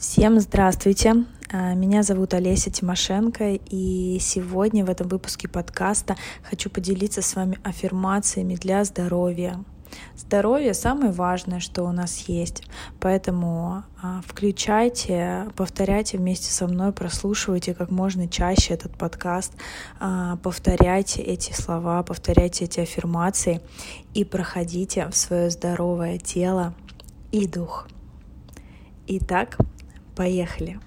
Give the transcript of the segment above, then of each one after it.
Всем здравствуйте! А, меня зовут Олеся Тимошенко, и сегодня в этом выпуске подкаста хочу поделиться с вами аффирмациями для здоровья. Здоровье самое важное, что у нас есть, поэтому а, включайте, повторяйте вместе со мной, прослушивайте как можно чаще этот подкаст, а, повторяйте эти слова, повторяйте эти аффирмации и проходите в свое здоровое тело и дух. Итак, Поехали.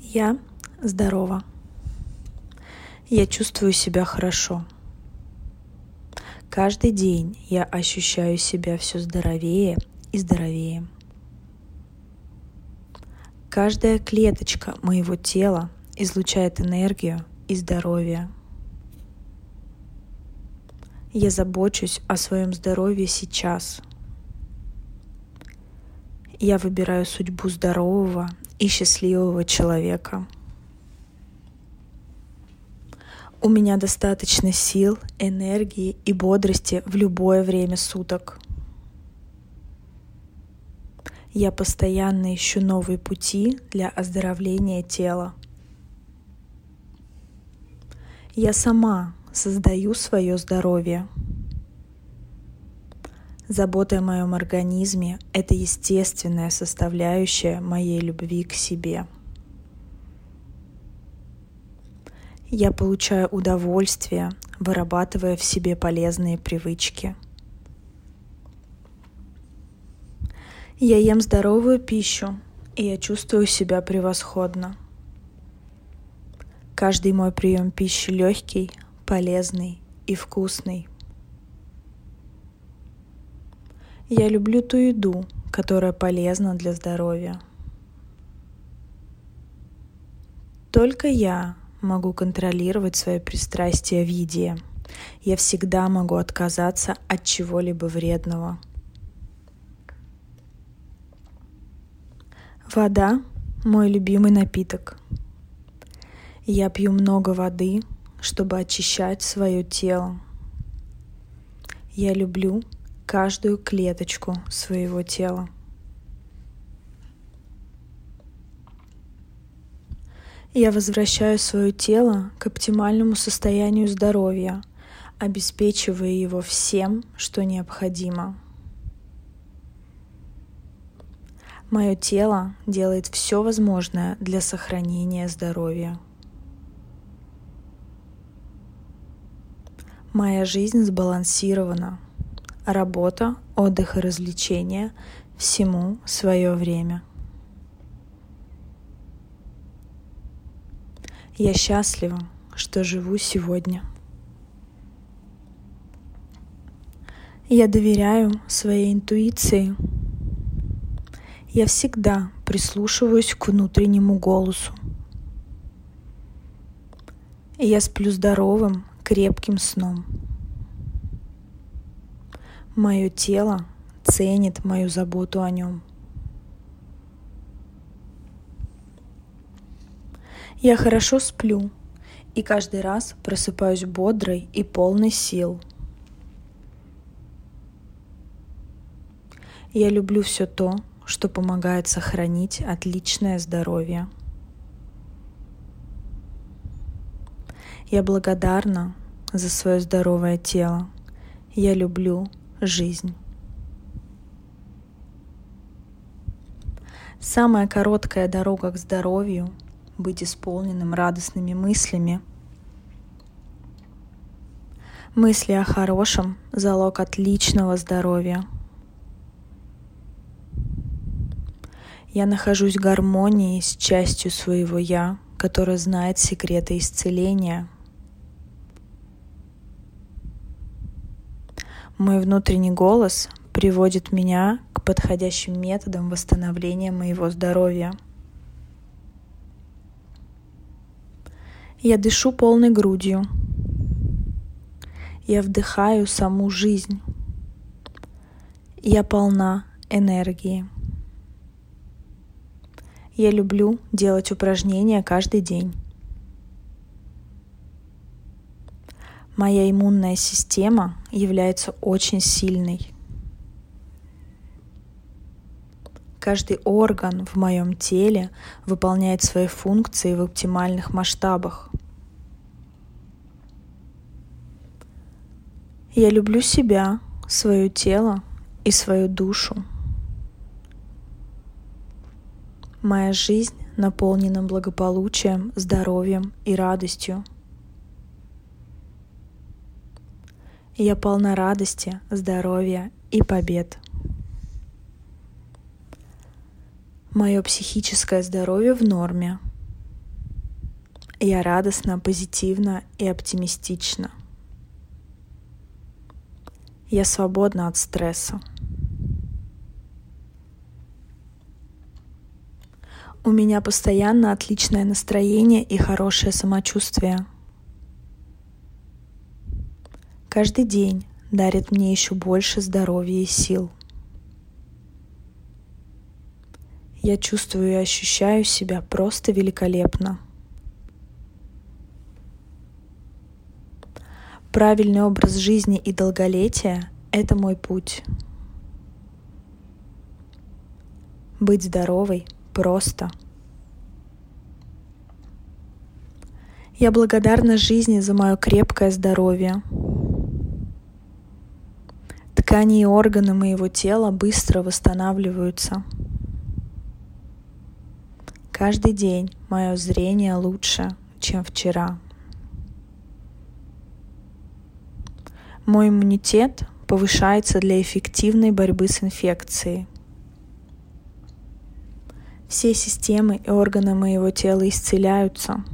Я здорова. Я чувствую себя хорошо. Каждый день я ощущаю себя все здоровее и здоровее. Каждая клеточка моего тела излучает энергию и здоровье. Я забочусь о своем здоровье сейчас – я выбираю судьбу здорового и счастливого человека. У меня достаточно сил, энергии и бодрости в любое время суток. Я постоянно ищу новые пути для оздоровления тела. Я сама создаю свое здоровье. Забота о моем организме — это естественная составляющая моей любви к себе. Я получаю удовольствие, вырабатывая в себе полезные привычки. Я ем здоровую пищу, и я чувствую себя превосходно. Каждый мой прием пищи легкий, полезный и вкусный. Я люблю ту еду, которая полезна для здоровья. Только я могу контролировать свои пристрастия в еде. Я всегда могу отказаться от чего-либо вредного. Вода – мой любимый напиток. Я пью много воды, чтобы очищать свое тело. Я люблю каждую клеточку своего тела. Я возвращаю свое тело к оптимальному состоянию здоровья, обеспечивая его всем, что необходимо. Мое тело делает все возможное для сохранения здоровья. Моя жизнь сбалансирована – работа, отдых и развлечения, всему свое время. Я счастлива, что живу сегодня. Я доверяю своей интуиции. Я всегда прислушиваюсь к внутреннему голосу. Я сплю здоровым, крепким сном. Мое тело ценит мою заботу о нем. Я хорошо сплю и каждый раз просыпаюсь бодрой и полной сил. Я люблю все то, что помогает сохранить отличное здоровье. Я благодарна за свое здоровое тело. Я люблю жизнь. Самая короткая дорога к здоровью — быть исполненным радостными мыслями. Мысли о хорошем — залог отличного здоровья. Я нахожусь в гармонии с частью своего «я», которая знает секреты исцеления — Мой внутренний голос приводит меня к подходящим методам восстановления моего здоровья. Я дышу полной грудью. Я вдыхаю саму жизнь. Я полна энергии. Я люблю делать упражнения каждый день. Моя иммунная система является очень сильной. Каждый орган в моем теле выполняет свои функции в оптимальных масштабах. Я люблю себя, свое тело и свою душу. Моя жизнь наполнена благополучием, здоровьем и радостью. Я полна радости, здоровья и побед. Мое психическое здоровье в норме. Я радостна, позитивна и оптимистична. Я свободна от стресса. У меня постоянно отличное настроение и хорошее самочувствие. Каждый день дарит мне еще больше здоровья и сил. Я чувствую и ощущаю себя просто великолепно. Правильный образ жизни и долголетия – это мой путь. Быть здоровой просто. Я благодарна жизни за мое крепкое здоровье. Ткани и органы моего тела быстро восстанавливаются – Каждый день мое зрение лучше, чем вчера. Мой иммунитет повышается для эффективной борьбы с инфекцией. Все системы и органы моего тела исцеляются.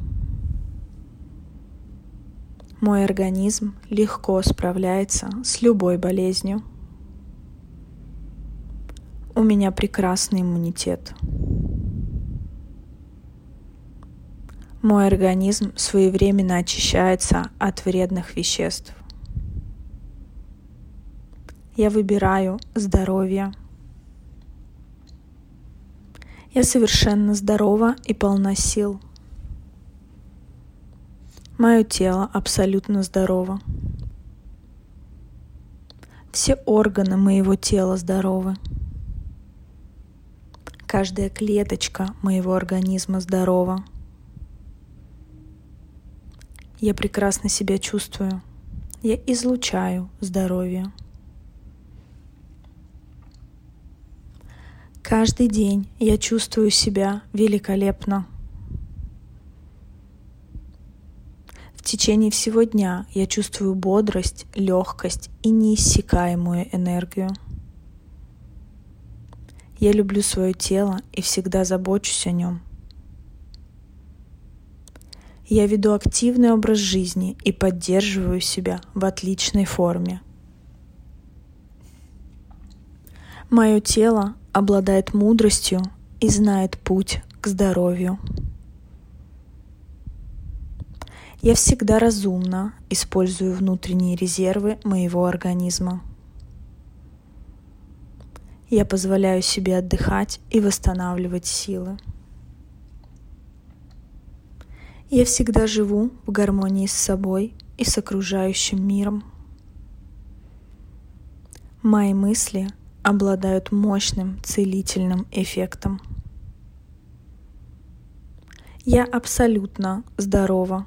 Мой организм легко справляется с любой болезнью. У меня прекрасный иммунитет. Мой организм своевременно очищается от вредных веществ. Я выбираю здоровье. Я совершенно здорова и полна сил. Мое тело абсолютно здорово. Все органы моего тела здоровы. Каждая клеточка моего организма здорова. Я прекрасно себя чувствую. Я излучаю здоровье. Каждый день я чувствую себя великолепно. В течение всего дня я чувствую бодрость, легкость и неиссякаемую энергию. Я люблю свое тело и всегда забочусь о нем – я веду активный образ жизни и поддерживаю себя в отличной форме. Мое тело обладает мудростью и знает путь к здоровью. Я всегда разумно использую внутренние резервы моего организма. Я позволяю себе отдыхать и восстанавливать силы. Я всегда живу в гармонии с собой и с окружающим миром. Мои мысли обладают мощным целительным эффектом. Я абсолютно здорова.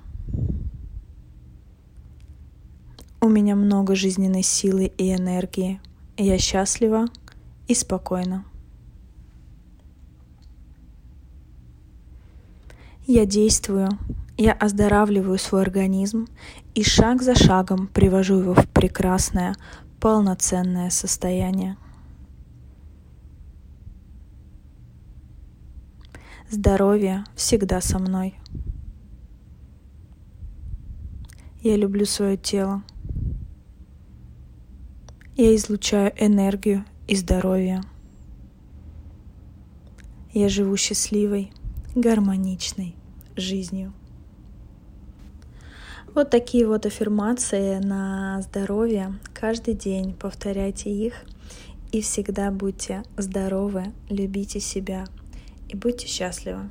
У меня много жизненной силы и энергии. Я счастлива и спокойна. Я действую, я оздоравливаю свой организм и шаг за шагом привожу его в прекрасное, полноценное состояние. Здоровье всегда со мной. Я люблю свое тело. Я излучаю энергию и здоровье. Я живу счастливой, гармоничной жизнью. Вот такие вот аффирмации на здоровье. Каждый день повторяйте их и всегда будьте здоровы, любите себя и будьте счастливы.